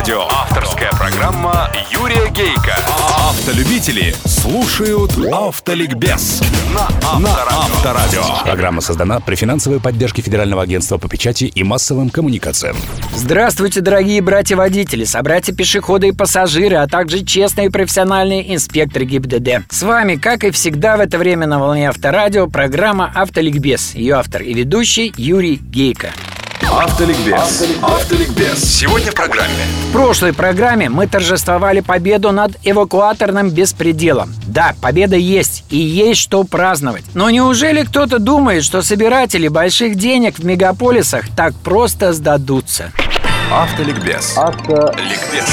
Авторадио. Авторская программа Юрия Гейка. Автолюбители слушают Автоликбез на Авторадио. Программа создана при финансовой поддержке Федерального агентства по печати и массовым коммуникациям. Здравствуйте, дорогие братья-водители, собратья-пешеходы и пассажиры, а также честные и профессиональные инспекторы ГИБДД. С вами, как и всегда в это время на волне Авторадио, программа «Автоликбез». Ее автор и ведущий Юрий Гейко. Автоликбез. Автоликбез. Сегодня в программе. В прошлой программе мы торжествовали победу над эвакуаторным беспределом. Да, победа есть, и есть что праздновать. Но неужели кто-то думает, что собиратели больших денег в мегаполисах так просто сдадутся? Автоликбез. Автоликбез.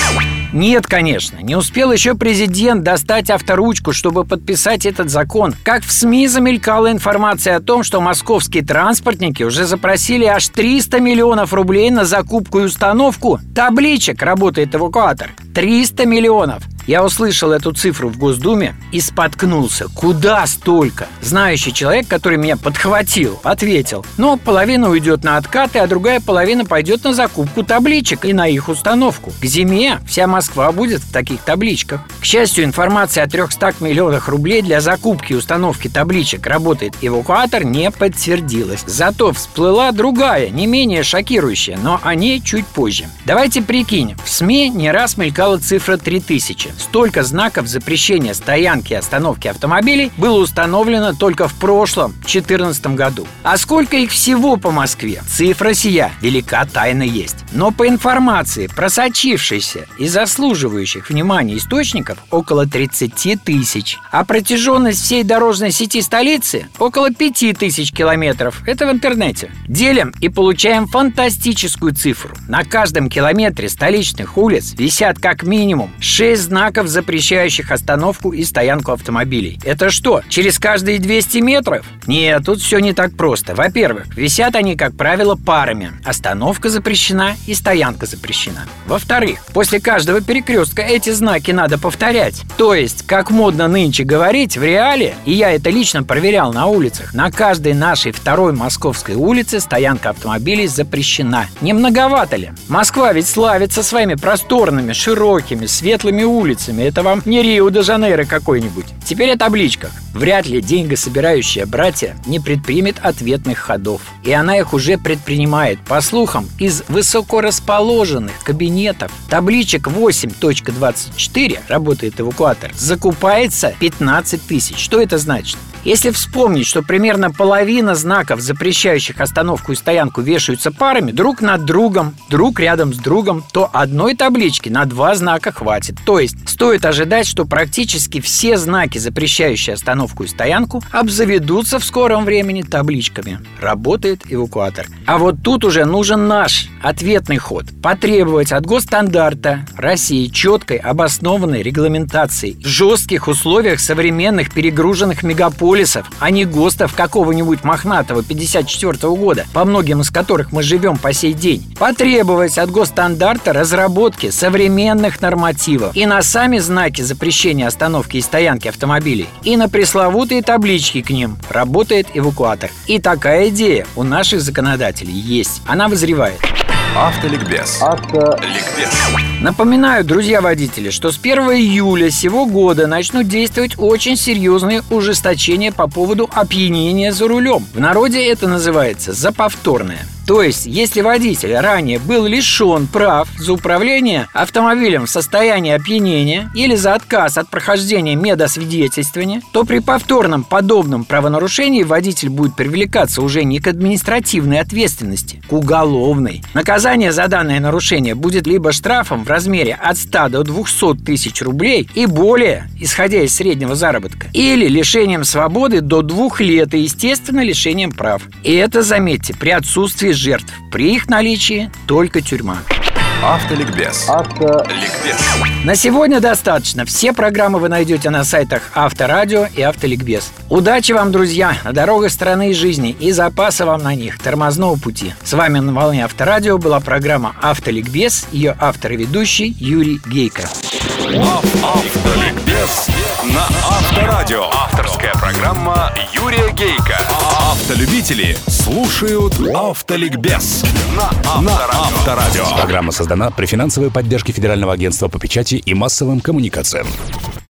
Нет, конечно, не успел еще президент достать авторучку, чтобы подписать этот закон. Как в СМИ замелькала информация о том, что московские транспортники уже запросили аж 300 миллионов рублей на закупку и установку табличек «Работает эвакуатор». 300 миллионов! Я услышал эту цифру в Госдуме и споткнулся. Куда столько? Знающий человек, который меня подхватил, ответил. Ну, половина уйдет на откаты, а другая половина пойдет на закупку табличек и на их установку. К зиме вся Москва будет в таких табличках. К счастью, информация о 300 миллионах рублей для закупки и установки табличек «Работает эвакуатор» не подтвердилась. Зато всплыла другая, не менее шокирующая, но о ней чуть позже. Давайте прикинем. В СМИ не раз мелькала цифра 3000. Столько знаков запрещения стоянки и остановки автомобилей было установлено только в прошлом, 2014 году. А сколько их всего по Москве? Цифра сия велика тайна есть. Но по информации, просочившейся и заслуживающих внимания источников, около 30 тысяч. А протяженность всей дорожной сети столицы около 5 тысяч километров. Это в интернете. Делим и получаем фантастическую цифру. На каждом километре столичных улиц висят как минимум 6 знаков, запрещающих остановку и стоянку автомобилей. Это что, через каждые 200 метров? Нет, тут все не так просто. Во-первых, висят они, как правило, парами. Остановка запрещена и стоянка запрещена. Во-вторых, после каждого перекрестка эти знаки надо повторять. То есть, как модно нынче говорить, в реале, и я это лично проверял на улицах, на каждой нашей второй московской улице стоянка автомобилей запрещена. Не многовато ли? Москва ведь славится своими просторными, широкими, светлыми улицами. Это вам не Рио-де-Жанейро какой-нибудь. Теперь о табличках. Вряд ли деньгособирающая братья не предпримет ответных ходов. И она их уже предпринимает. По слухам, из высокорасположенных кабинетов табличек 8.24 работает эвакуатор, закупается 15 тысяч. Что это значит? Если вспомнить, что примерно половина знаков, запрещающих остановку и стоянку, вешаются парами друг над другом, друг рядом с другом, то одной таблички на два знака хватит. То есть стоит ожидать, что практически все знаки, запрещающие остановку и стоянку, обзаведутся в скором времени табличками. Работает эвакуатор. А вот тут уже нужен наш ответный ход. Потребовать от госстандарта России четкой, обоснованной регламентации в жестких условиях современных перегруженных мегаполисов полисов, а не ГОСТов какого-нибудь мохнатого 54 -го года, по многим из которых мы живем по сей день, потребовать от госстандарта разработки современных нормативов и на сами знаки запрещения остановки и стоянки автомобилей, и на пресловутые таблички к ним «Работает эвакуатор». И такая идея у наших законодателей есть. Она вызревает. Автоликбез. Автоликбез. Напоминаю, друзья водители, что с 1 июля сего года начнут действовать очень серьезные ужесточения по поводу опьянения за рулем. В народе это называется «заповторное». То есть, если водитель ранее был лишен прав за управление автомобилем в состоянии опьянения или за отказ от прохождения медосвидетельствования, то при повторном подобном правонарушении водитель будет привлекаться уже не к административной ответственности, к уголовной. Наказание за данное нарушение будет либо штрафом в размере от 100 до 200 тысяч рублей и более, исходя из среднего заработка, или лишением свободы до двух лет и, естественно, лишением прав. И это, заметьте, при отсутствии жертв. При их наличии только тюрьма. Автоликбез. Автоликбез. На сегодня достаточно. Все программы вы найдете на сайтах Авторадио и Автоликбез. Удачи вам, друзья, на дорогах страны и жизни и запаса вам на них тормозного пути. С вами на волне Авторадио была программа Автоликбез, ее автор и ведущий Юрий Гейко. Автоликбез на Авторадио. Авторская программа Юрия Гейка. Автолюбители слушают Автоликбез на Авторадио. Программа создана при финансовой поддержке Федерального агентства по печати и массовым коммуникациям.